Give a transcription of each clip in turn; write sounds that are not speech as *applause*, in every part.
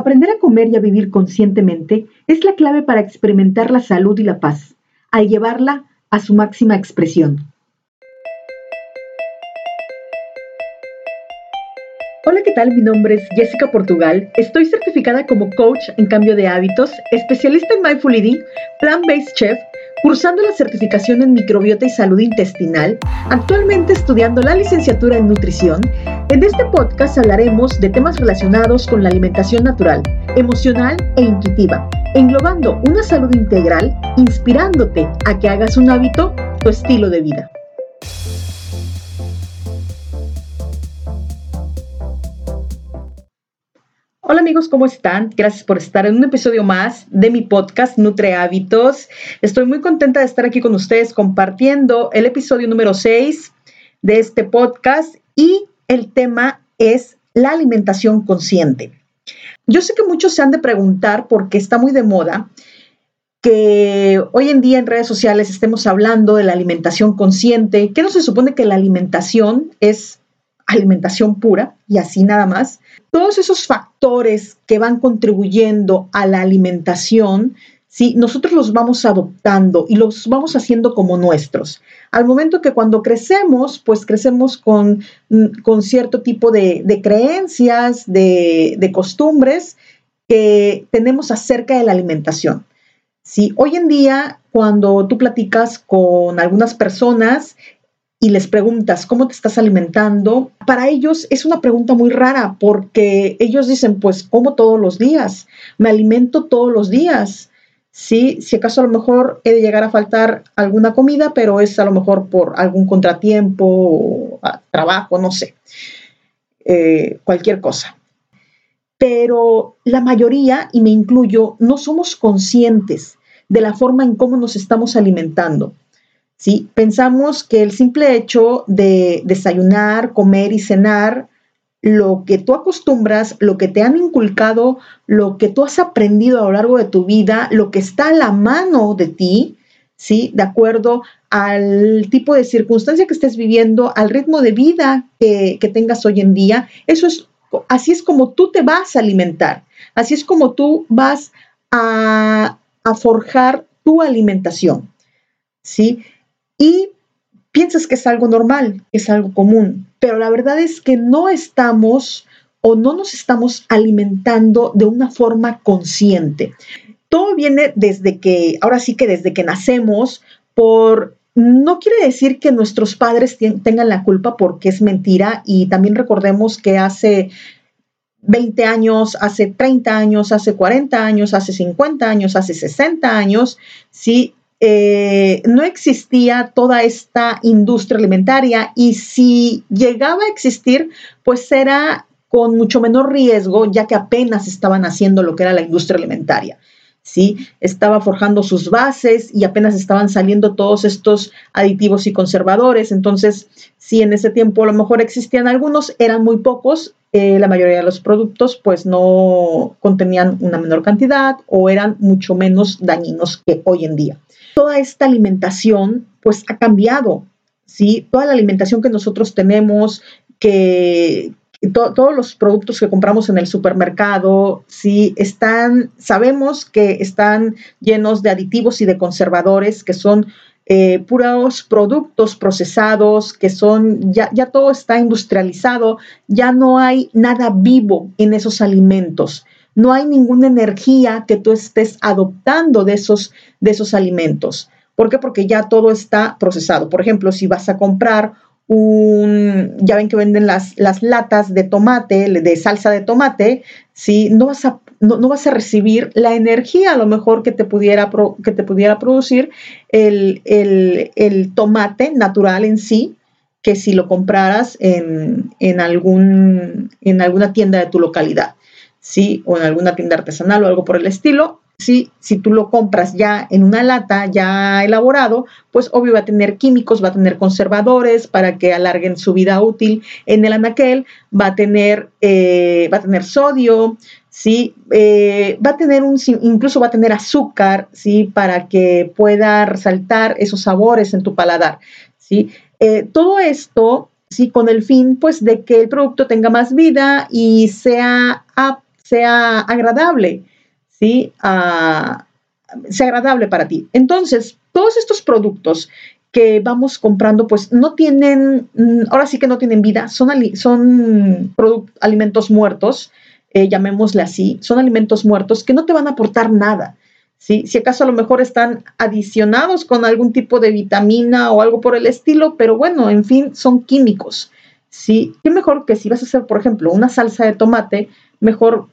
Aprender a comer y a vivir conscientemente es la clave para experimentar la salud y la paz, al llevarla a su máxima expresión. Hola, ¿qué tal? Mi nombre es Jessica Portugal. Estoy certificada como coach en cambio de hábitos, especialista en mindful eating, plant-based chef cursando la certificación en microbiota y salud intestinal, actualmente estudiando la licenciatura en nutrición, en este podcast hablaremos de temas relacionados con la alimentación natural, emocional e intuitiva, englobando una salud integral, inspirándote a que hagas un hábito tu estilo de vida. Hola amigos, ¿cómo están? Gracias por estar en un episodio más de mi podcast Nutre Hábitos. Estoy muy contenta de estar aquí con ustedes compartiendo el episodio número 6 de este podcast y el tema es la alimentación consciente. Yo sé que muchos se han de preguntar porque está muy de moda que hoy en día en redes sociales estemos hablando de la alimentación consciente, que no se supone que la alimentación es alimentación pura y así nada más. Todos esos factores que van contribuyendo a la alimentación, ¿sí? nosotros los vamos adoptando y los vamos haciendo como nuestros. Al momento que cuando crecemos, pues crecemos con, mm, con cierto tipo de, creencias, de, de, costumbres que tenemos acerca de la alimentación. ¿sí? Hoy en día, cuando tú platicas con algunas personas, y les preguntas cómo te estás alimentando, para ellos es una pregunta muy rara porque ellos dicen, pues como todos los días, me alimento todos los días. Sí, si acaso a lo mejor he de llegar a faltar alguna comida, pero es a lo mejor por algún contratiempo, trabajo, no sé, eh, cualquier cosa. Pero la mayoría, y me incluyo, no somos conscientes de la forma en cómo nos estamos alimentando. ¿sí? Pensamos que el simple hecho de desayunar, comer y cenar, lo que tú acostumbras, lo que te han inculcado, lo que tú has aprendido a lo largo de tu vida, lo que está a la mano de ti, ¿sí? De acuerdo al tipo de circunstancia que estés viviendo, al ritmo de vida que, tengas hoy en día, eso es, así es como tú te vas a alimentar, así es como tú vas a, a forjar tu alimentación, ¿sí? y piensas que es algo normal, es algo común, pero la verdad es que no estamos o no nos estamos alimentando de una forma consciente. Todo viene desde que, ahora sí que desde que nacemos, por no quiere decir que nuestros padres tengan la culpa porque es mentira y también recordemos que hace 20 años, hace 30 años, hace 40 años, hace 50 años, hace 60 años, sí, eh, no existía toda esta industria alimentaria y si llegaba a existir, pues era con mucho menor riesgo, ya que apenas estaban haciendo lo que era la industria alimentaria. ¿sí? Estaba forjando sus bases y apenas estaban saliendo todos estos aditivos y conservadores. Entonces, si en ese tiempo a lo mejor existían algunos, eran muy pocos. Eh, la mayoría de los productos pues no contenían una menor cantidad o eran mucho menos dañinos que hoy en día toda esta alimentación pues ha cambiado, ¿sí? Toda la alimentación que nosotros tenemos, que todos los productos que compramos en el supermercado, sí, están, sabemos que están llenos de aditivos y de conservadores, que son eh, puros productos procesados, que son, ya, ya todo está industrializado, ya no hay nada vivo en esos alimentos no hay ninguna energía que tú estés adoptando de esos, de esos alimentos. ¿Por qué? Porque ya todo está procesado. Por ejemplo, si vas a comprar un, ya ven que venden las, las latas de tomate, de salsa de tomate, ¿sí? no, vas a, no, vas a recibir la energía a lo mejor que te pudiera, que te pudiera producir el, el, tomate natural en sí, que si lo compraras en, en, algún, en alguna tienda de tu localidad. ¿sí? O en alguna tienda artesanal o algo por el estilo. ¿Sí? Si tú lo compras ya en una lata, ya elaborado, pues obvio va a tener químicos, va a tener conservadores para que alarguen su vida útil en el anaquel, va a tener, eh, va a tener sodio, ¿sí? Eh, va a tener un, incluso va a tener azúcar, ¿sí? Para que pueda resaltar esos sabores en tu paladar, ¿sí? Eh, todo esto, ¿sí? Con el fin, pues, de que el producto tenga más vida y sea sea agradable, ¿sí? Ah, sea agradable para ti. Entonces, todos estos productos que vamos comprando, pues no tienen, mm, ahora sí que no tienen vida, son, son alimentos muertos, eh, llamémosle así, son alimentos muertos que no te van a aportar nada. ¿sí? Si acaso a lo mejor están adicionados con algún tipo de vitamina o algo por el estilo, pero bueno, en fin, son químicos. ¿sí? Qué mejor que si vas a hacer, por ejemplo, una salsa de tomate, mejor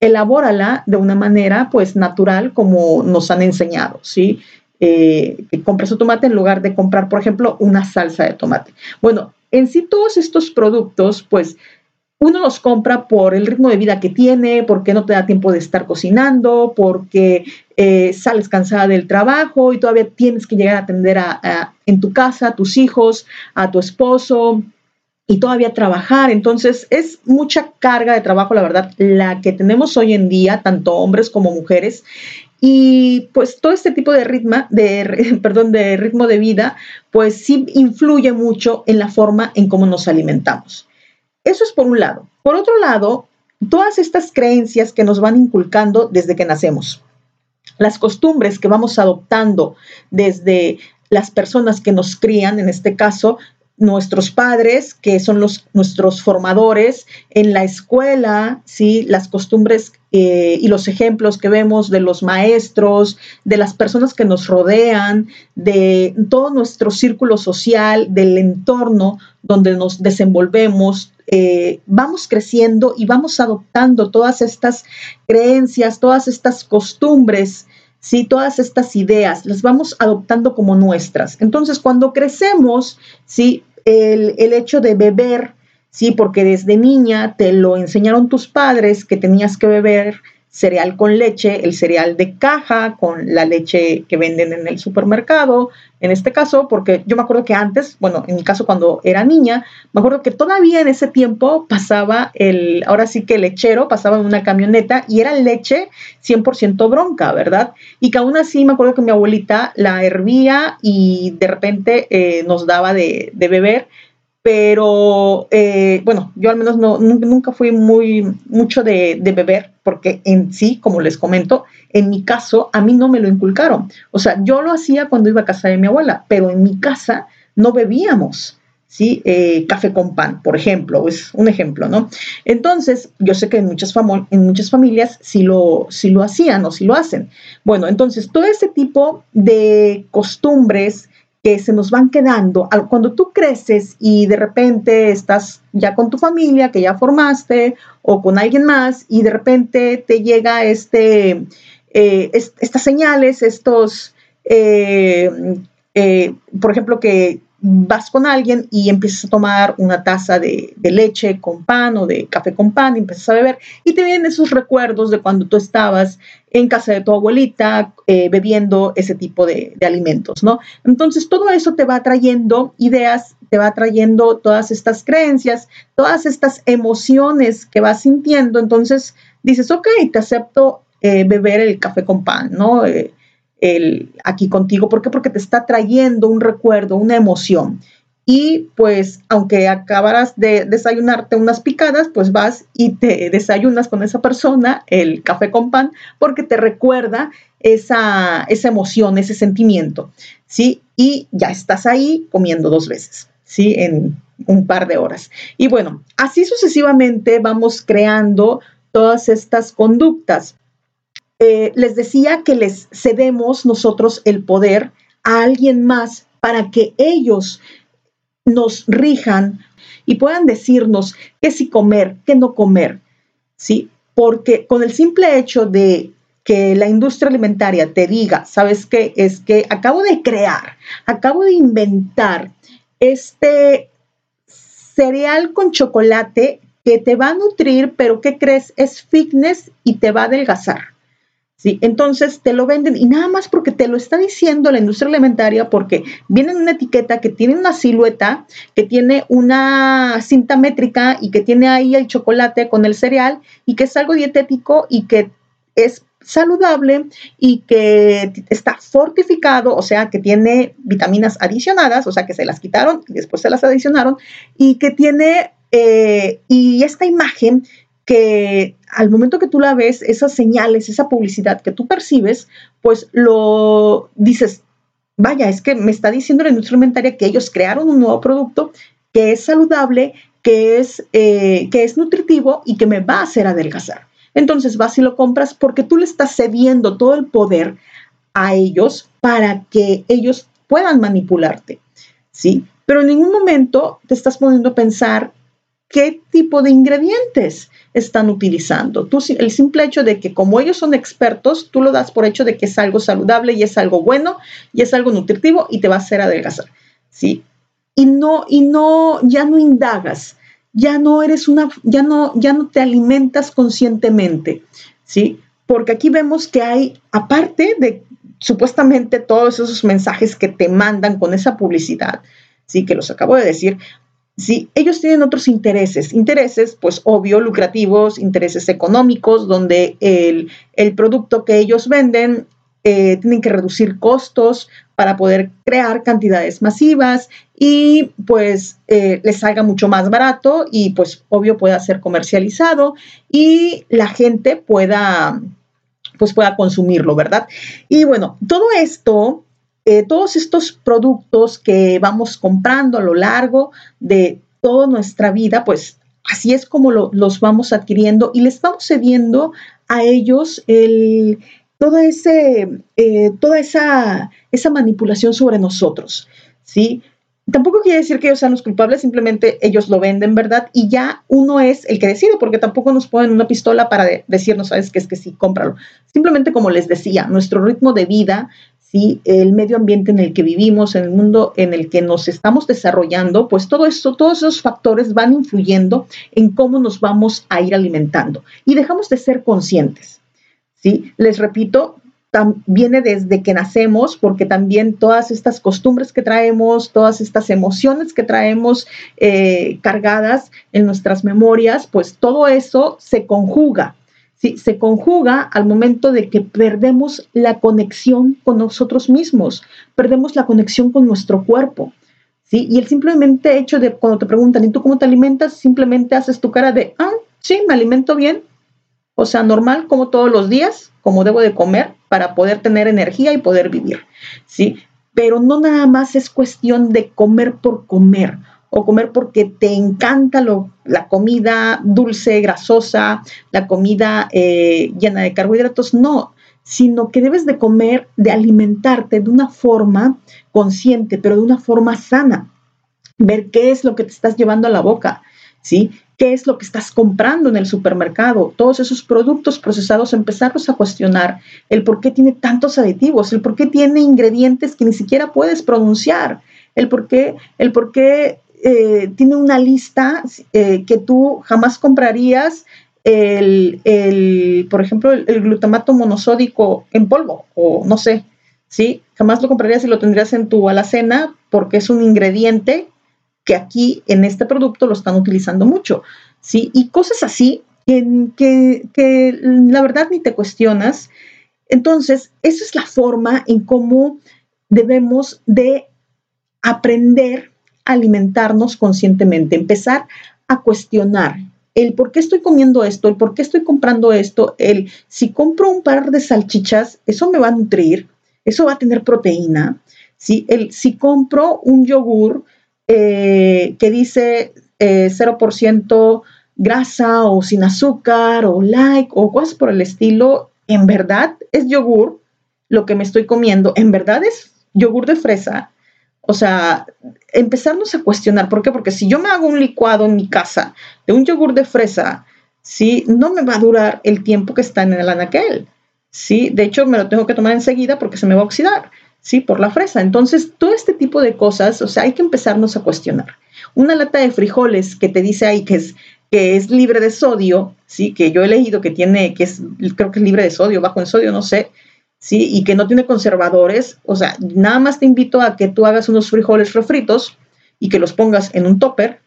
elabórala de una manera pues natural como nos han enseñado, ¿sí? Eh, que tomate en lugar de comprar, por ejemplo, una salsa de tomate. Bueno, en sí todos estos productos pues uno los compra por el ritmo de vida que tiene, porque no te da tiempo de estar cocinando, porque eh, sales cansada del trabajo y todavía tienes que llegar a atender a, en tu casa a tus hijos, a tu esposo y todavía trabajar. Entonces es mucha carga de trabajo, la verdad, la que tenemos hoy en día, tanto hombres como mujeres. Y pues todo este tipo de ritmo, de, *laughs* perdón, de ritmo de vida, pues sí influye mucho en la forma en cómo nos alimentamos. Eso es por un lado. Por otro lado, todas estas creencias que nos van inculcando desde que nacemos, las costumbres que vamos adoptando desde las personas que nos crían, en este caso, nuestros padres, que son los, nuestros formadores, en la escuela, ¿sí? las costumbres eh, y los ejemplos que vemos de los maestros, de las personas que nos rodean, de todo nuestro círculo social, del entorno donde nos desenvolvemos, eh, vamos creciendo y vamos adoptando todas estas creencias, todas estas costumbres, ¿sí? todas estas ideas, las vamos adoptando como nuestras. Entonces, cuando crecemos, ¿sí? El, el hecho de beber, ¿sí? porque desde niña te lo enseñaron tus padres que tenías que beber cereal con leche, el cereal de caja con la leche que venden en el supermercado, en este caso, porque yo me acuerdo que antes, bueno, en mi caso cuando era niña, me acuerdo que todavía en ese tiempo pasaba el, ahora sí que el lechero pasaba en una camioneta y era leche 100% bronca, ¿verdad? Y que aún así me acuerdo que mi abuelita la hervía y de repente eh, nos daba de, beber pero eh, bueno, yo al menos no, nunca fui muy mucho de, beber, porque en sí, como les comento, en mi caso, a mí no me lo inculcaron. O sea, yo lo hacía cuando iba a casa de mi abuela, pero en mi casa no bebíamos. ¿sí? Eh, café con pan, por ejemplo, es un ejemplo, ¿no? Entonces, yo sé que en muchas, en muchas familias sí lo, sí lo hacían o sí lo hacen. Bueno, entonces, todo ese tipo de costumbres, que se nos van quedando. Cuando tú creces y de repente estás ya con tu familia, que ya formaste, o con alguien más, y de repente te llega este, eh, estas señales, estos, eh, eh, por ejemplo, que vas con alguien y empiezas a tomar una taza de, leche con pan o de café con pan y empiezas a beber y te vienen esos recuerdos de cuando tú estabas en casa de tu abuelita eh, bebiendo ese tipo de, alimentos, ¿no? Entonces todo eso te va trayendo ideas, te va trayendo todas estas creencias, todas estas emociones que vas sintiendo, entonces dices, ok, te acepto eh, beber el café con pan, ¿no? Eh, el, aquí contigo. ¿Por qué? Porque te está trayendo un recuerdo, una emoción. Y pues, aunque acabaras de desayunarte unas picadas, pues vas y te desayunas con esa persona el café con pan, porque te recuerda esa, esa emoción, ese sentimiento, ¿sí? Y ya estás ahí comiendo dos veces, ¿sí? En un par de horas. Y bueno, así sucesivamente vamos creando todas estas conductas. Eh, les decía que les cedemos nosotros el poder a alguien más para que ellos nos rijan y puedan decirnos qué sí comer, qué no comer, ¿sí? Porque con el simple hecho de que la industria alimentaria te diga, ¿sabes qué? Es que acabo de crear, acabo de inventar este cereal con chocolate que te va a nutrir, pero ¿qué crees? Es fitness y te va a adelgazar. ¿Sí? Entonces te lo venden y nada más porque te lo está diciendo la industria alimentaria, porque viene en una etiqueta que tiene una silueta, que tiene una cinta métrica y que tiene ahí el chocolate con el cereal y que es algo dietético y que es saludable y que está fortificado, o sea, que tiene vitaminas adicionadas, o sea, que se las quitaron y después se las adicionaron, y que tiene, eh, y esta imagen que al momento que tú la ves, esas señales, esa publicidad que tú percibes, pues lo dices, vaya, es que me está diciendo la industria alimentaria que ellos crearon un nuevo producto que es saludable, que es, eh, que es nutritivo y que me va a hacer adelgazar. Entonces vas y lo compras porque tú le estás cediendo todo el poder a ellos para que ellos puedan manipularte, ¿sí? Pero en ningún momento te estás poniendo a pensar qué tipo de ingredientes están utilizando. Tú, el simple hecho de que como ellos son expertos, tú lo das por hecho de que es algo saludable y es algo bueno y es algo nutritivo y te va a hacer adelgazar, ¿sí? Y no, y no, ya no indagas, ya no eres una, ya no, ya no te alimentas conscientemente, ¿sí? Porque aquí vemos que hay, aparte de supuestamente todos esos mensajes que te mandan con esa publicidad, sí, que los acabo de decir, sí, ellos tienen otros intereses, intereses, pues obvio, lucrativos, intereses económicos, donde el, producto que ellos venden eh, tienen que reducir costos para poder crear cantidades masivas y pues eh, les salga mucho más barato y pues obvio pueda ser comercializado y la gente pueda pues pueda consumirlo, ¿verdad? Y bueno, todo esto, eh, todos estos productos que vamos comprando a lo largo de toda nuestra vida, pues así es como los vamos adquiriendo y les vamos cediendo a ellos el, toda, ese, eh, toda esa, esa manipulación sobre nosotros, ¿sí? tampoco quiere decir que ellos sean los culpables, simplemente ellos lo venden, ¿verdad? Y ya uno es el que decide, porque tampoco nos ponen una pistola para decirnos, sabes que es que sí, cómpralo. Simplemente como les decía, nuestro ritmo de vida, sí, el medio ambiente en el que vivimos, en el mundo en el que nos estamos desarrollando, pues todo esto, todos esos factores van influyendo en cómo nos vamos a ir alimentando y dejamos de ser conscientes. ¿sí? Les repito, viene desde que nacemos, porque también todas estas costumbres que traemos, todas estas emociones que traemos eh, cargadas en nuestras memorias, pues todo eso se conjuga. ¿Sí? Se conjuga al momento de que perdemos la conexión con nosotros mismos, perdemos la conexión con nuestro cuerpo. ¿sí? Y el simplemente hecho de cuando te preguntan, ¿y tú cómo te alimentas? Simplemente haces tu cara de, ah, sí, me alimento bien. O sea, normal, como todos los días, como debo de comer para poder tener energía y poder vivir, ¿sí? Pero no nada más es cuestión de comer por comer o comer porque te encanta la comida dulce, grasosa, la comida eh, llena de carbohidratos, no, sino que debes de comer, de alimentarte de una forma consciente, pero de una forma sana. Ver qué es lo que te estás llevando a la boca, ¿sí? qué es lo que estás comprando en el supermercado, todos esos productos procesados, empezarlos a cuestionar, el por qué tiene tantos aditivos, el por qué tiene ingredientes que ni siquiera puedes pronunciar, el por qué, el por qué eh, tiene una lista eh, que tú jamás comprarías, el, el por ejemplo, el, glutamato monosódico en polvo, o no sé, ¿sí? Jamás lo comprarías y lo tendrías en tu alacena porque es un ingrediente que aquí en este producto lo están utilizando mucho, ¿sí? Y cosas así que, que, la verdad ni te cuestionas. Entonces, esa es la forma en cómo debemos de aprender alimentarnos conscientemente, empezar a cuestionar el por qué estoy comiendo esto, el por qué estoy comprando esto, el si compro un par de salchichas, eso me va a nutrir, eso va a tener proteína, ¿sí? el si compro un yogur, eh, que dice 0% eh, grasa o sin azúcar o like o cosas por el estilo, en verdad es yogur lo que me estoy comiendo, en verdad es yogur de fresa. O sea, empezarnos a cuestionar, ¿por qué? Porque si yo me hago un licuado en mi casa de un yogur de fresa, ¿sí? No me va a durar el tiempo que está en el anaquel, ¿sí? De hecho, me lo tengo que tomar enseguida porque se me va a oxidar. ¿sí? Por la fresa. Entonces, todo este tipo de cosas, o sea, hay que empezarnos a cuestionar. Una lata de frijoles que te dice ahí que es, que es libre de sodio, ¿sí? Que yo he leído que tiene, que es, creo que es libre de sodio, bajo en sodio, no sé, ¿sí? Y que no tiene conservadores, o sea, nada más te invito a que tú hagas unos frijoles refritos y que los pongas en un topper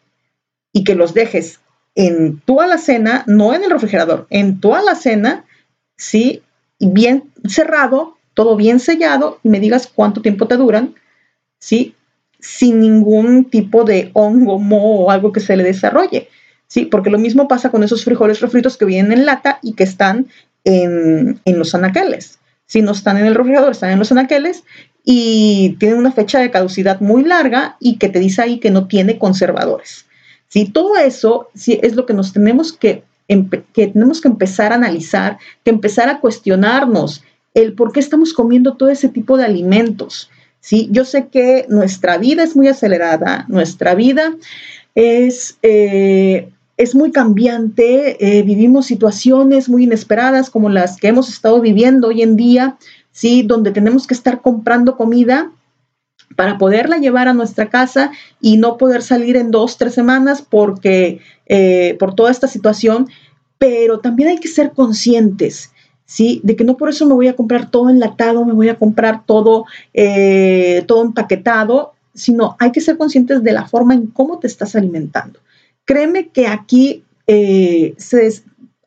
y que los dejes en tu alacena, no en el refrigerador, en tu alacena, ¿sí? Y bien cerrado todo bien sellado y me digas cuánto tiempo te duran, ¿sí? Sin ningún tipo de hongo, moho o algo que se le desarrolle, ¿sí? Porque lo mismo pasa con esos frijoles refritos que vienen en lata y que están en, los anaqueles. Si no están en el refrigerador, están en los anaqueles y tienen una fecha de caducidad muy larga y que te dice ahí que no tiene conservadores. ¿Sí? Todo eso sí, es lo que nos tenemos que, que tenemos que empezar a analizar, que empezar a cuestionarnos el por qué estamos comiendo todo ese tipo de alimentos. ¿sí? Yo sé que nuestra vida es muy acelerada, nuestra vida es, eh, es muy cambiante, eh, vivimos situaciones muy inesperadas como las que hemos estado viviendo hoy en día, ¿sí? donde tenemos que estar comprando comida para poderla llevar a nuestra casa y no poder salir en dos, tres semanas porque eh, por toda esta situación, pero también hay que ser conscientes. ¿Sí? De que no por eso me voy a comprar todo enlatado, me voy a comprar todo, todo empaquetado, sino hay que ser conscientes de la forma en cómo te estás alimentando. Créeme que aquí eh,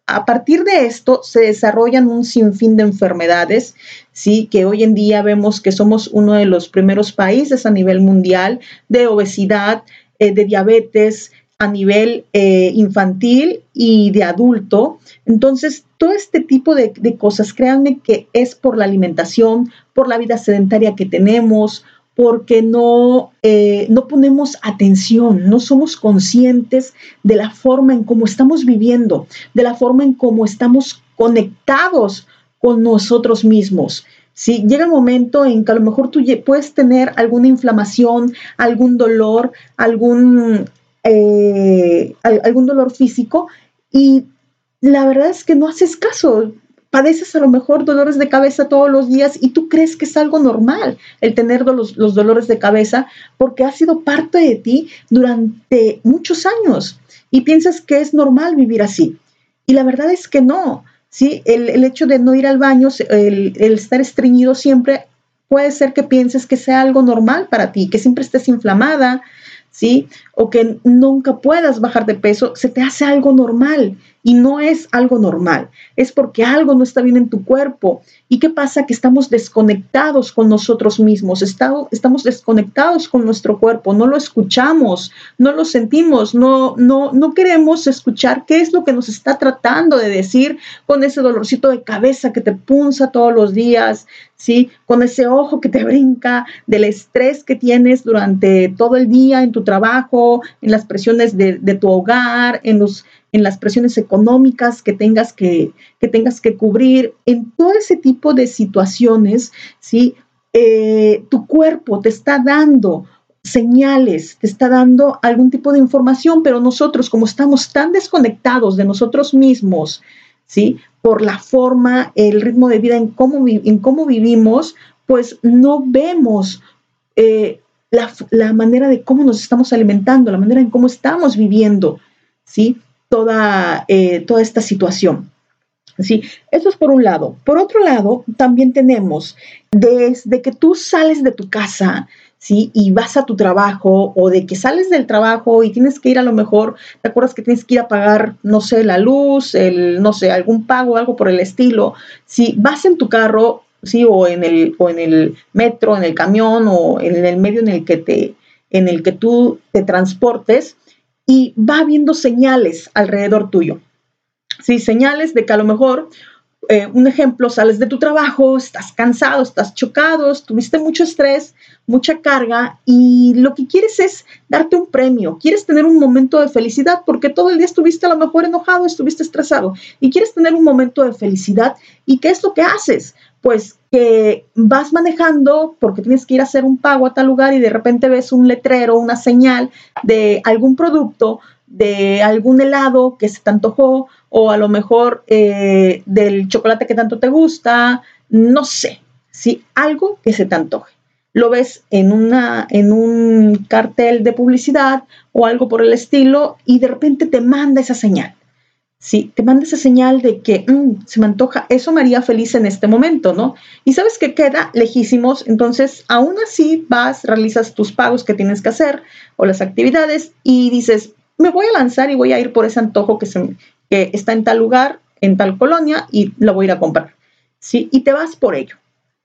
a partir de esto se desarrollan un sinfín de enfermedades, sí, que hoy en día vemos que somos uno de los primeros países a nivel mundial de obesidad, eh, de diabetes a nivel eh, infantil y de adulto. Entonces, todo este tipo de, de cosas, créanme que es por la alimentación, por la vida sedentaria que tenemos, porque no, eh, no ponemos atención, no somos conscientes de la forma en cómo estamos viviendo, de la forma en cómo estamos conectados con nosotros mismos. Si llega un momento en que a lo mejor tú puedes tener alguna inflamación, algún dolor, algún, eh, algún dolor físico y la verdad es que no haces caso padeces a lo mejor dolores de cabeza todos los días y tú crees que es algo normal el tener los, los dolores de cabeza porque ha sido parte de ti durante muchos años y piensas que es normal vivir así. Y la verdad es que no. ¿sí? El, hecho de no ir al baño, el, el estar estreñido siempre, puede ser que pienses que sea algo normal para ti, que siempre estés inflamada, ¿sí? O que nunca puedas bajar de peso, se te hace algo normal y no es algo normal, es porque algo no está bien en tu cuerpo. ¿Y qué pasa? Que estamos desconectados con nosotros mismos, estamos desconectados con nuestro cuerpo, no lo escuchamos, no lo sentimos, no, no, no queremos escuchar qué es lo que nos está tratando de decir con ese dolorcito de cabeza que te punza todos los días, ¿sí? Con ese ojo que te brinca, del estrés que tienes durante todo el día en tu trabajo, en las presiones de, de tu hogar, en los en las presiones económicas que tengas que, que tengas que cubrir, en todo ese tipo de situaciones, ¿sí? Eh, tu cuerpo te está dando señales, te está dando algún tipo de información, pero nosotros, como estamos tan desconectados de nosotros mismos, ¿sí? Por la forma, el ritmo de vida en cómo, en cómo vivimos, pues no vemos eh, la, la, manera de cómo nos estamos alimentando, la manera en cómo estamos viviendo, ¿sí? Toda, eh, toda esta situación. ¿sí? Eso es por un lado. Por otro lado, también tenemos desde que tú sales de tu casa, ¿sí? Y vas a tu trabajo o de que sales del trabajo y tienes que ir a lo mejor, ¿te acuerdas que tienes que ir a pagar, no sé, la luz, el, no sé, algún pago, algo por el estilo? Si vas en tu carro, ¿sí? O en el, o en el metro, en el camión o en el medio en el que te, en el que tú te transportes, y va viendo señales alrededor tuyo. Sí, señales de que a lo mejor, eh, un ejemplo, sales de tu trabajo, estás cansado, estás chocado, tuviste mucho estrés, mucha carga y lo que quieres es darte un premio, quieres tener un momento de felicidad porque todo el día estuviste a lo mejor enojado, estuviste estresado y quieres tener un momento de felicidad y ¿qué es lo que haces? Pues que vas manejando porque tienes que ir a hacer un pago a tal lugar y de repente ves un letrero, una señal de algún producto, de algún helado que se te antojó o a lo mejor eh, del chocolate que tanto te gusta, no sé, si algo que se te antoje. Lo ves en, una, en un cartel de publicidad o algo por el estilo y de repente te manda esa señal. ¿sí? Te manda esa señal de que mm, se me antoja, eso me haría feliz en este momento, ¿no? Y sabes que queda lejísimos, entonces aún así vas, realizas tus pagos que tienes que hacer o las actividades y dices, me voy a lanzar y voy a ir por ese antojo que, se, que está en tal lugar, en tal colonia y lo voy a ir a comprar, ¿sí? Y te vas por ello,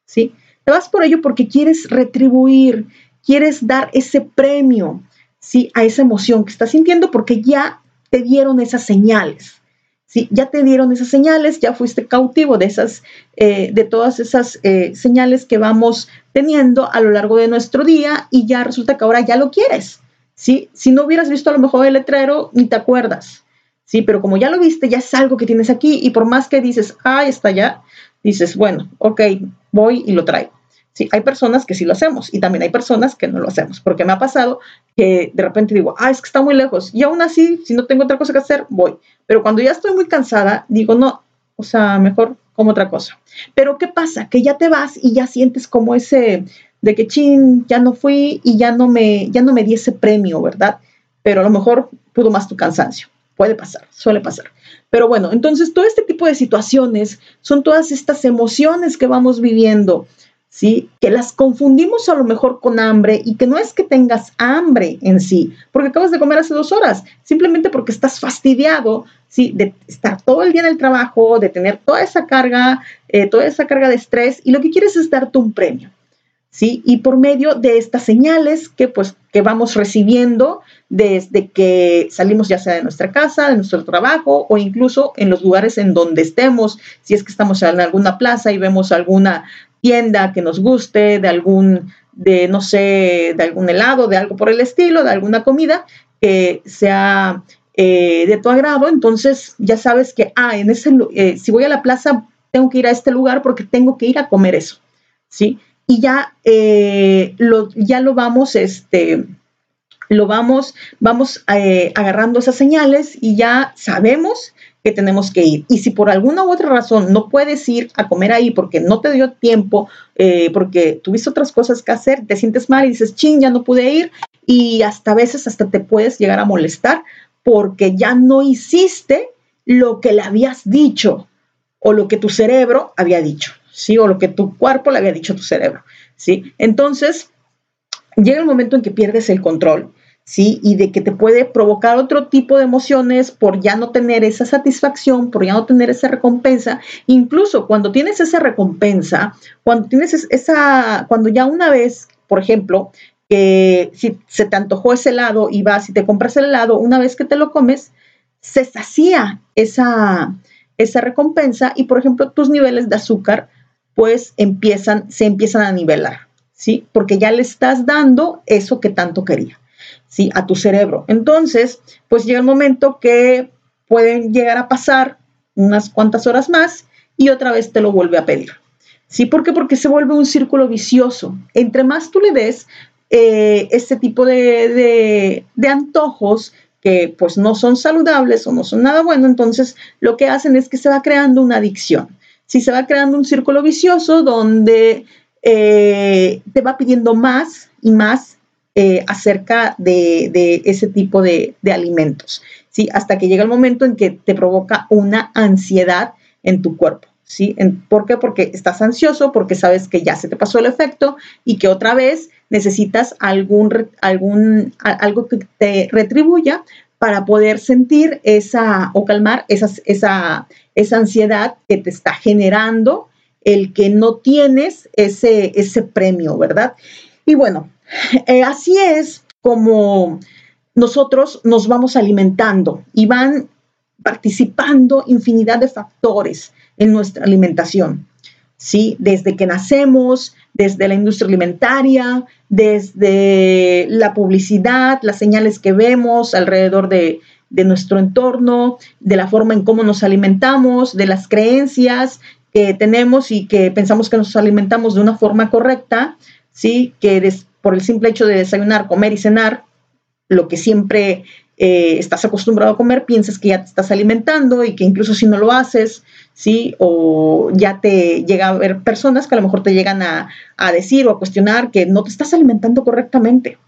¿sí? Te vas por ello porque quieres retribuir, quieres dar ese premio, ¿sí? A esa emoción que estás sintiendo porque ya te dieron esas señales. ¿sí? Ya te dieron esas señales, ya fuiste cautivo de, esas, eh, de todas esas eh, señales que vamos teniendo a lo largo de nuestro día y ya resulta que ahora ya lo quieres. ¿sí? Si no hubieras visto a lo mejor el letrero, ni te acuerdas. Sí, pero como ya lo viste, ya es algo que tienes aquí y por más que dices, ah, está ya, dices, bueno, ok, voy y lo traigo. Sí, hay personas que sí lo hacemos y también hay personas que no lo hacemos, porque me ha pasado que de repente digo, ah, es que está muy lejos y aún así, si no tengo otra cosa que hacer, voy. Pero cuando ya estoy muy cansada, digo, no, o sea, mejor como otra cosa. Pero ¿qué pasa? Que ya te vas y ya sientes como ese de que, chin, ya no fui y ya no me, ya no me di ese premio, ¿verdad? Pero a lo mejor pudo más tu cansancio. Puede pasar, suele pasar. Pero bueno, entonces todo este tipo de situaciones son todas estas emociones que vamos viviendo ¿sí? Que las confundimos a lo mejor con hambre y que no es que tengas hambre en sí, porque acabas de comer hace dos horas, simplemente porque estás fastidiado, ¿sí? De estar todo el día en el trabajo, de tener toda esa carga, eh, toda esa carga de estrés y lo que quieres es darte un premio. ¿Sí? Y por medio de estas señales que pues que vamos recibiendo desde que salimos ya sea de nuestra casa, de nuestro trabajo o incluso en los lugares en donde estemos, si es que estamos en alguna plaza y vemos alguna tienda que nos guste, de algún, de no sé, de algún helado, de algo por el estilo, de alguna comida que sea eh, de tu agrado, entonces ya sabes que, ah, en ese, eh, si voy a la plaza, tengo que ir a este lugar porque tengo que ir a comer eso, ¿sí? Y ya, eh, lo, ya lo vamos, este, lo vamos, vamos agarrando esas señales y ya sabemos que tenemos que ir. Y si por alguna u otra razón no puedes ir a comer ahí porque no te dio tiempo, eh, porque tuviste otras cosas que hacer, te sientes mal y dices, ching, ya no pude ir. Y hasta a veces hasta te puedes llegar a molestar porque ya no hiciste lo que le habías dicho o lo que tu cerebro había dicho, ¿sí? O lo que tu cuerpo le había dicho a tu cerebro, ¿sí? Entonces, llega el momento en que pierdes el control ¿sí? Y de que te puede provocar otro tipo de emociones por ya no tener esa satisfacción, por ya no tener esa recompensa. Incluso cuando tienes esa recompensa, cuando tienes esa, cuando ya una vez, por ejemplo, que si se te antojó ese helado y vas y te compras el helado, una vez que te lo comes, se sacía esa, esa recompensa y, por ejemplo, tus niveles de azúcar pues empiezan, se empiezan a nivelar, ¿sí? Porque ya le estás dando eso que tanto quería. ¿sí? A tu cerebro. Entonces, pues llega el momento que pueden llegar a pasar unas cuantas horas más y otra vez te lo vuelve a pedir. ¿Sí? ¿Por qué? Porque se vuelve un círculo vicioso. Entre más tú le des eh, este tipo de, de, antojos que pues no son saludables o no son nada bueno, entonces lo que hacen es que se va creando una adicción. Si se va creando un círculo vicioso donde eh, te va pidiendo más y más eh, acerca de, ese tipo de, alimentos, ¿sí? Hasta que llega el momento en que te provoca una ansiedad en tu cuerpo, ¿sí? ¿Por qué? Porque estás ansioso, porque sabes que ya se te pasó el efecto y que otra vez necesitas algún, algún, algo que te retribuya para poder sentir esa o calmar esa, esa, ansiedad que te está generando el que no tienes ese, ese premio, ¿verdad? Y bueno, eh, así es como nosotros nos vamos alimentando y van participando infinidad de factores en nuestra alimentación. ¿Sí? Desde que nacemos, desde la industria alimentaria, desde la publicidad, las señales que vemos alrededor de, de nuestro entorno, de la forma en cómo nos alimentamos, de las creencias que tenemos y que pensamos que nos alimentamos de una forma correcta, ¿sí? Que por el simple hecho de desayunar, comer y cenar, lo que siempre eh, estás acostumbrado a comer, piensas que ya te estás alimentando y que incluso si no lo haces, ¿sí? O ya te llega a ver personas que a lo mejor te llegan a, a decir o a cuestionar que no te estás alimentando correctamente.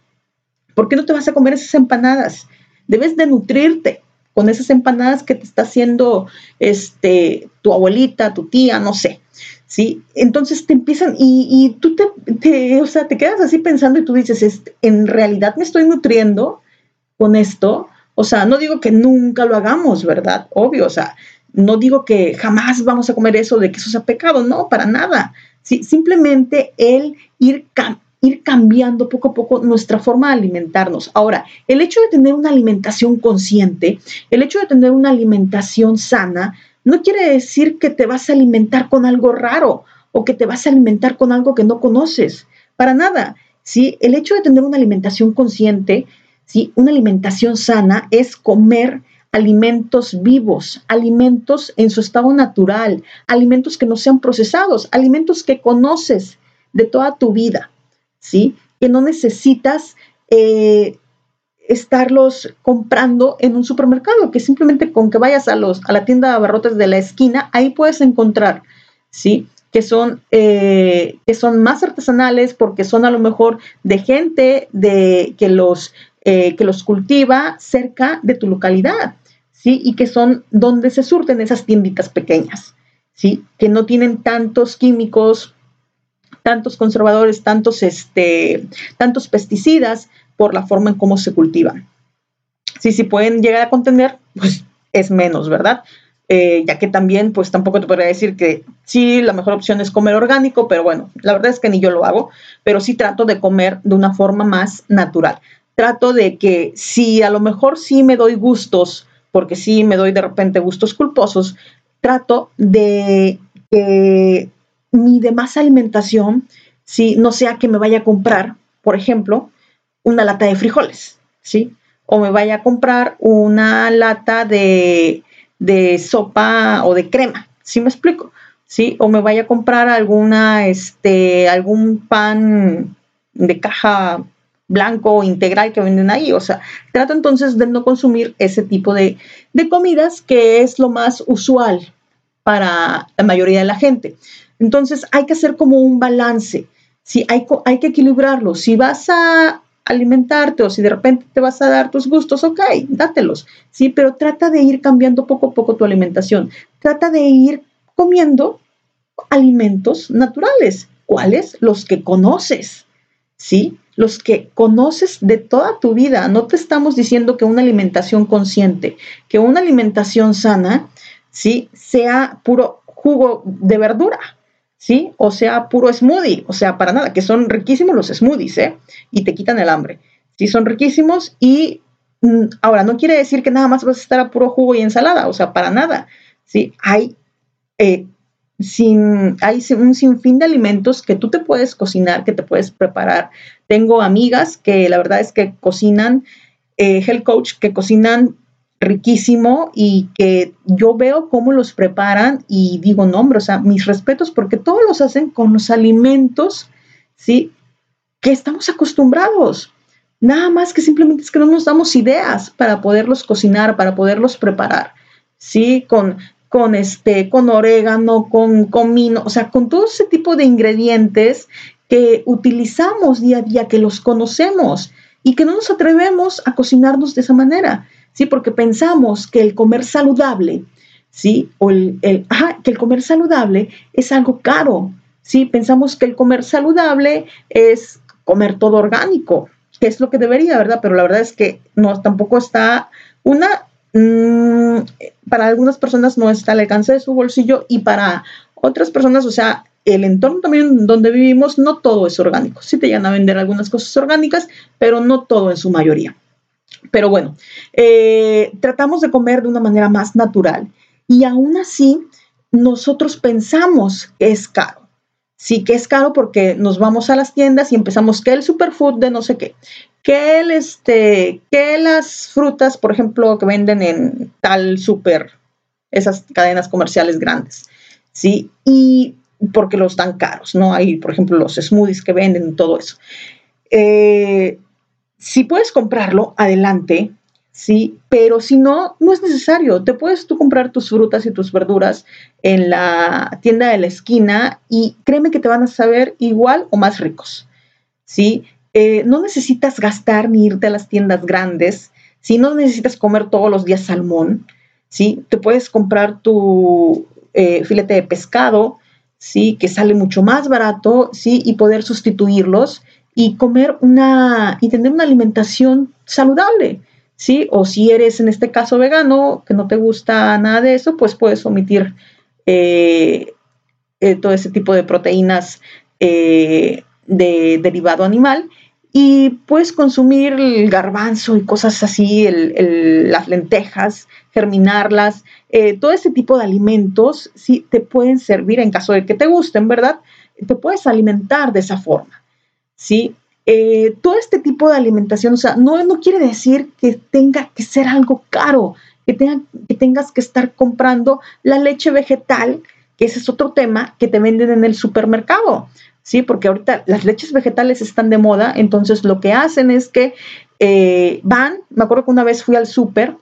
¿Por qué no te vas a comer esas empanadas? Debes de nutrirte con esas empanadas que te está haciendo este, tu abuelita, tu tía, no sé. ¿sí? Entonces te empiezan y, tú te, o sea, te quedas así pensando y tú dices, ¿en realidad me estoy nutriendo con esto? O sea, no digo que nunca lo hagamos, ¿verdad? Obvio, o sea, no digo que jamás vamos a comer eso de que eso sea pecado, no, para nada. Sí, simplemente el ir ir cambiando poco a poco nuestra forma de alimentarnos. Ahora, el hecho de tener una alimentación consciente, el hecho de tener una alimentación sana, no quiere decir que te vas a alimentar con algo raro o que te vas a alimentar con algo que no conoces. Para nada. ¿sí? El hecho de tener una alimentación consciente, ¿sí? una alimentación sana, es comer alimentos vivos, alimentos en su estado natural, alimentos que no sean procesados, alimentos que conoces de toda tu vida, ¿sí? Que no necesitas eh, estarlos comprando en un supermercado, que simplemente con que vayas a, los, a la tienda de abarrotes de la esquina, ahí puedes encontrar, ¿sí? Que son, eh, que son más artesanales porque son a lo mejor de gente de, que, los, eh, que los cultiva cerca de tu localidad. ¿sí? Y que son donde se surten esas tienditas pequeñas, ¿sí? Que no tienen tantos químicos, tantos conservadores, tantos, este, tantos pesticidas por la forma en cómo se cultivan. Sí, si pueden llegar a contener, pues es menos, ¿verdad? Eh, ya que también, pues tampoco te podría decir que sí, la mejor opción es comer orgánico, pero bueno, la verdad es que ni yo lo hago, pero sí trato de comer de una forma más natural. Trato de que si a lo mejor sí me doy gustos porque sí me doy de repente gustos culposos, trato de que mi demás alimentación, si no sea que me vaya a comprar, por ejemplo, una lata de frijoles, ¿sí? O me vaya a comprar una lata de, de sopa o de crema, ¿sí me explico? ¿Sí? O me vaya a comprar alguna, este, algún pan de caja blanco integral que venden ahí. O sea, trato entonces de no consumir ese tipo de, comidas que es lo más usual para la mayoría de la gente. Entonces hay que hacer como un balance. Si hay, hay que equilibrarlo. Si vas a alimentarte o si de repente te vas a dar tus gustos, ok, dátelos. Sí, pero trata de ir cambiando poco a poco tu alimentación. Trata de ir comiendo alimentos naturales. ¿Cuáles? Los que conoces. ¿Sí? Los que conoces de toda tu vida. No te estamos diciendo que una alimentación consciente, que una alimentación sana, ¿sí? Sea puro jugo de verdura, ¿sí? O sea puro smoothie, o sea, para nada, que son riquísimos los smoothies, ¿eh? Y te quitan el hambre. Sí, son riquísimos y mm, ahora no quiere decir que nada más vas a estar a puro jugo y ensalada, o sea, para nada. Sí, hay eh, sin, hay un sinfín de alimentos que tú te puedes cocinar, que te puedes preparar. Tengo amigas que la verdad es que cocinan, eh, health coach, que cocinan riquísimo y que yo veo cómo los preparan y digo, no, hombre, o sea, mis respetos porque todos los hacen con los alimentos, ¿sí? Que estamos acostumbrados. Nada más que simplemente es que no nos damos ideas para poderlos cocinar, para poderlos preparar, ¿sí? Con con este, con orégano, con comino, o sea, con todo ese tipo de ingredientes que utilizamos día a día, que los conocemos y que no nos atrevemos a cocinarnos de esa manera, ¿sí? Porque pensamos que el comer saludable, ¿sí? O el, que el comer saludable es algo caro, ¿sí? Pensamos que el comer saludable es comer todo orgánico, que es lo que debería, ¿verdad? Pero la verdad es que no, tampoco está una Mm, para algunas personas no está al alcance de su bolsillo y para otras personas, o sea, el entorno también donde vivimos, no todo es orgánico. Sí te llegan a vender algunas cosas orgánicas, pero no todo en su mayoría. Pero bueno, eh, tratamos de comer de una manera más natural y aún así nosotros pensamos que es caro. Sí que es caro porque nos vamos a las tiendas y empezamos que el superfood de no sé qué, que este, que las frutas, por ejemplo, que venden en tal super, esas cadenas comerciales grandes, ¿sí? Y porque los dan caros, ¿no? Hay, por ejemplo, los smoothies que venden, todo eso. Eh, si puedes comprarlo, adelante, ¿sí? Pero si no, no es necesario. Te puedes tú comprar tus frutas y tus verduras en la tienda de la esquina y créeme que te van a saber igual o más ricos, ¿sí? Eh, no necesitas gastar ni irte a las tiendas grandes, si no necesitas comer todos los días salmón, ¿sí? Te puedes comprar tu eh, filete de pescado, ¿sí? Que sale mucho más barato, ¿sí? Y poder sustituirlos y comer una, y tener una alimentación saludable, ¿sí? O si eres en este caso vegano, que no te gusta nada de eso, pues puedes omitir eh, todo ese tipo de proteínas de derivado animal y puedes consumir el garbanzo y cosas así, las lentejas, germinarlas, eh, todo ese tipo de alimentos sí te pueden servir en caso de que te gusten, ¿verdad? Te puedes alimentar de esa forma, ¿sí? Eh, todo este tipo de alimentación, o sea, no, no quiere decir que tenga que ser algo caro, que, que tengas que estar comprando la leche vegetal, que ese es otro tema que te venden en el supermercado. ¿Sí? Porque ahorita las leches vegetales están de moda, entonces lo que hacen es que eh, van, me acuerdo que una vez fui al súper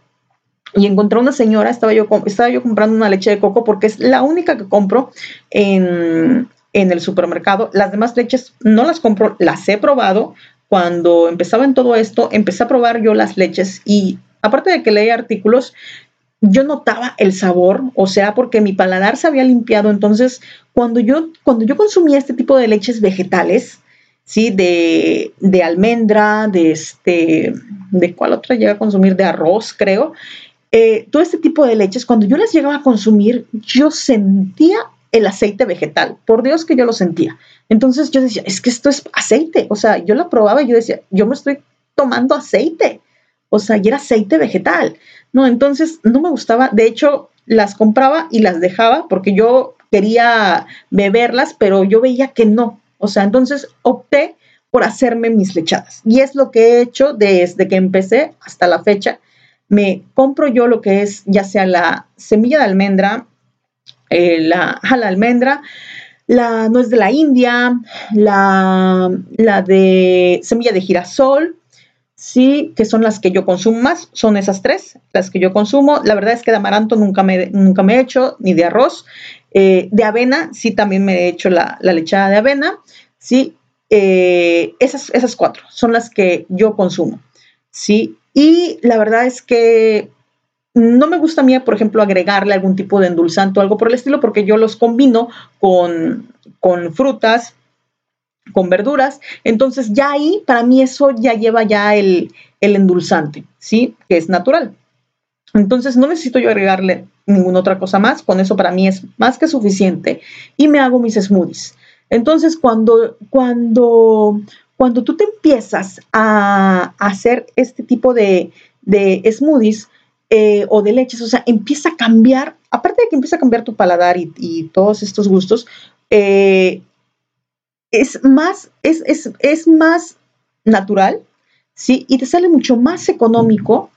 y encontré una señora, estaba yo, estaba yo comprando una leche de coco porque es la única que compro en, en el supermercado. Las demás leches no las compro, las he probado. Cuando empezaba en todo esto, empecé a probar yo las leches y aparte de que leí artículos, yo notaba el sabor, o sea, porque mi paladar se había limpiado. Entonces, cuando yo, cuando yo consumía este tipo de leches vegetales, ¿sí? De, de almendra, de este, ¿de cuál otra llega a consumir? De arroz, creo. Eh, todo este tipo de leches, cuando yo las llegaba a consumir, yo sentía el aceite vegetal. Por Dios que yo lo sentía. Entonces yo decía, es que esto es aceite. O sea, yo la probaba y yo decía, yo me estoy tomando aceite. O sea, y era aceite vegetal. No, entonces no me gustaba. De hecho, las compraba y las dejaba porque yo quería beberlas, pero yo veía que no. O sea, entonces opté por hacerme mis lechadas. Y es lo que he hecho desde que empecé hasta la fecha. Me compro yo lo que es ya sea la semilla de almendra, eh, la, la almendra, la nuez de la India, la, la de semilla de girasol, sí, que son las que yo consumo más, son esas tres, las que yo consumo. La verdad es que de amaranto nunca me, nunca me he hecho, ni de arroz. Eh, de avena, sí, también me he hecho la, lechada de avena, sí. Eh, esas, esas cuatro son las que yo consumo, sí. Y la verdad es que no me gusta a mí, por ejemplo, agregarle algún tipo de endulzante o algo por el estilo, porque yo los combino con, con frutas, con verduras. Entonces ya ahí, para mí eso ya lleva ya el, endulzante, ¿sí? Que es natural. Entonces no necesito yo agregarle ninguna otra cosa más, con eso para mí es más que suficiente y me hago mis smoothies. Entonces cuando, cuando, cuando tú te empiezas a, hacer este tipo de, smoothies eh, o de leches, o sea, empieza a cambiar, aparte de que empieza a cambiar tu paladar y, todos estos gustos, eh, es más, es, es, más natural, ¿sí? Y te sale mucho más económico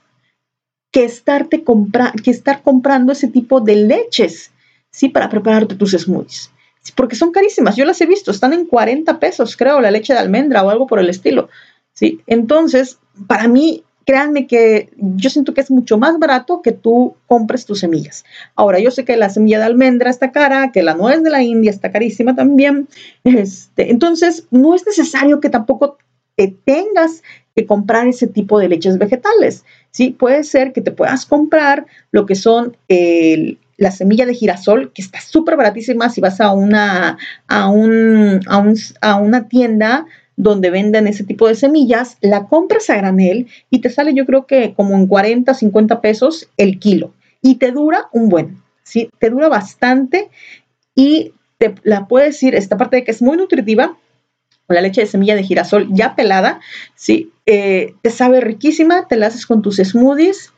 que, estarte compra que estar comprando ese tipo de leches, ¿sí? Para prepararte tus smoothies. Porque son carísimas, yo las he visto, están en 40 pesos, creo, la leche de almendra o algo por el estilo, ¿sí? Entonces, para mí créanme que yo siento que es mucho más barato que tú compres tus semillas. Ahora, yo sé que la semilla de almendra está cara, que la nuez de la India está carísima también. Este, entonces, no es necesario que tampoco te tengas que comprar ese tipo de leches vegetales. Sí, puede ser que te puedas comprar lo que son la semilla de girasol, que está súper baratísima si vas a una, a, un, a, a una tienda donde venden ese tipo de semillas, la compras a granel y te sale yo creo que como en 40, 50 pesos el kilo y te dura un buen, ¿sí? Te dura bastante y te la puedes ir, esta parte de que es muy nutritiva, la leche de semilla de girasol ya pelada, ¿sí? Eh, te sabe riquísima, te la haces con tus smoothies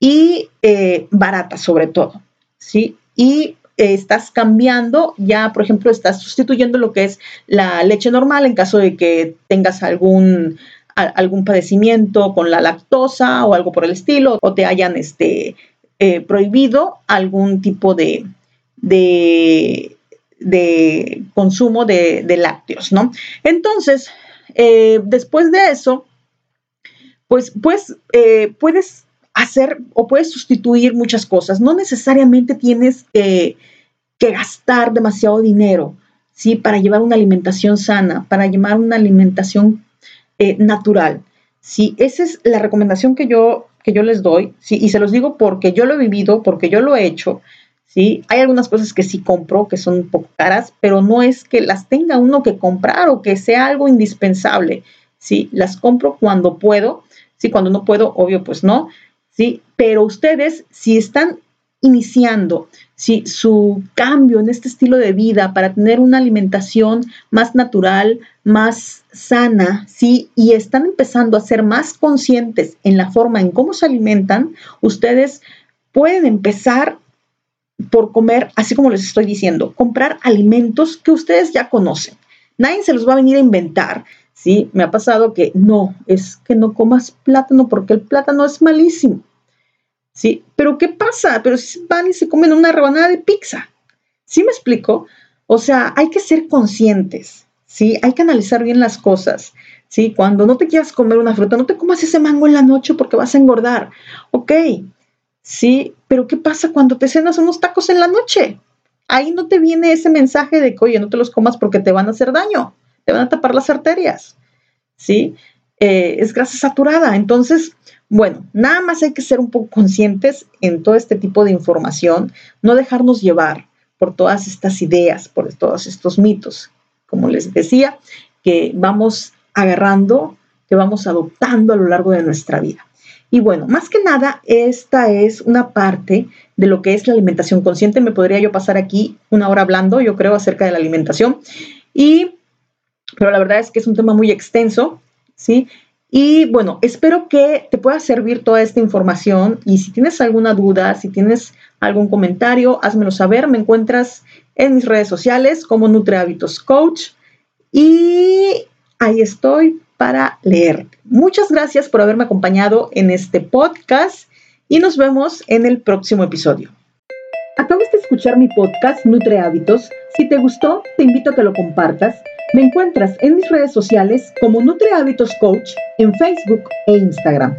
y eh, barata sobre todo, ¿sí? Y estás cambiando, ya por ejemplo estás sustituyendo lo que es la leche normal en caso de que tengas algún, algún padecimiento con la lactosa o algo por el estilo, o te hayan este, eh, prohibido algún tipo de, de, consumo de, lácteos, ¿no? Entonces, eh, después de eso, pues, pues eh, puedes hacer o puedes sustituir muchas cosas. No necesariamente tienes que gastar demasiado dinero, ¿sí? Para llevar una alimentación sana, para llevar una alimentación eh, natural, ¿sí? Esa es la recomendación que yo, que yo les doy, ¿sí? Y se los digo porque yo lo he vivido, porque yo lo he hecho, ¿sí? Hay algunas cosas que sí compro, que son un poco caras, pero no es que las tenga uno que comprar o que sea algo indispensable, ¿sí? Las compro cuando puedo, ¿sí? Cuando no puedo, obvio, pues no, ¿sí? Pero ustedes, si están iniciando ¿sí? su cambio en este estilo de vida para tener una alimentación más natural, más sana, ¿sí? y están empezando a ser más conscientes en la forma en cómo se alimentan, ustedes pueden empezar por comer, así como les estoy diciendo, comprar alimentos que ustedes ya conocen. Nadie se los va a venir a inventar. ¿sí? Me ha pasado que no, es que no comas plátano porque el plátano es malísimo. ¿Sí? Pero ¿qué pasa? Pero si van y se comen una rebanada de pizza. ¿Sí me explico? O sea, hay que ser conscientes, ¿sí? Hay que analizar bien las cosas, ¿sí? Cuando no te quieras comer una fruta, no te comas ese mango en la noche porque vas a engordar. Ok, ¿sí? Pero ¿qué pasa cuando te cenas unos tacos en la noche? Ahí no te viene ese mensaje de que, oye, no te los comas porque te van a hacer daño, te van a tapar las arterias, ¿sí? Eh, es grasa saturada. Entonces, bueno, nada más hay que ser un poco conscientes en todo este tipo de información, no dejarnos llevar por todas estas ideas, por todos estos mitos, como les decía, que vamos agarrando, que vamos adoptando a lo largo de nuestra vida. Y bueno, más que nada, esta es una parte de lo que es la alimentación consciente. Me podría yo pasar aquí una hora hablando, yo creo, acerca de la alimentación. Y, pero la verdad es que es un tema muy extenso, ¿sí? Y bueno, espero que te pueda servir toda esta información y si tienes alguna duda, si tienes algún comentario, házmelo saber. Me encuentras en mis redes sociales como Nutre Hábitos Coach y ahí estoy para leerte. Muchas gracias por haberme acompañado en este podcast y nos vemos en el próximo episodio. Acabas de escuchar mi podcast Nutre Hábitos. Si te gustó, te invito a que lo compartas me encuentras en mis redes sociales como Nutri Hábitos Coach en Facebook e Instagram.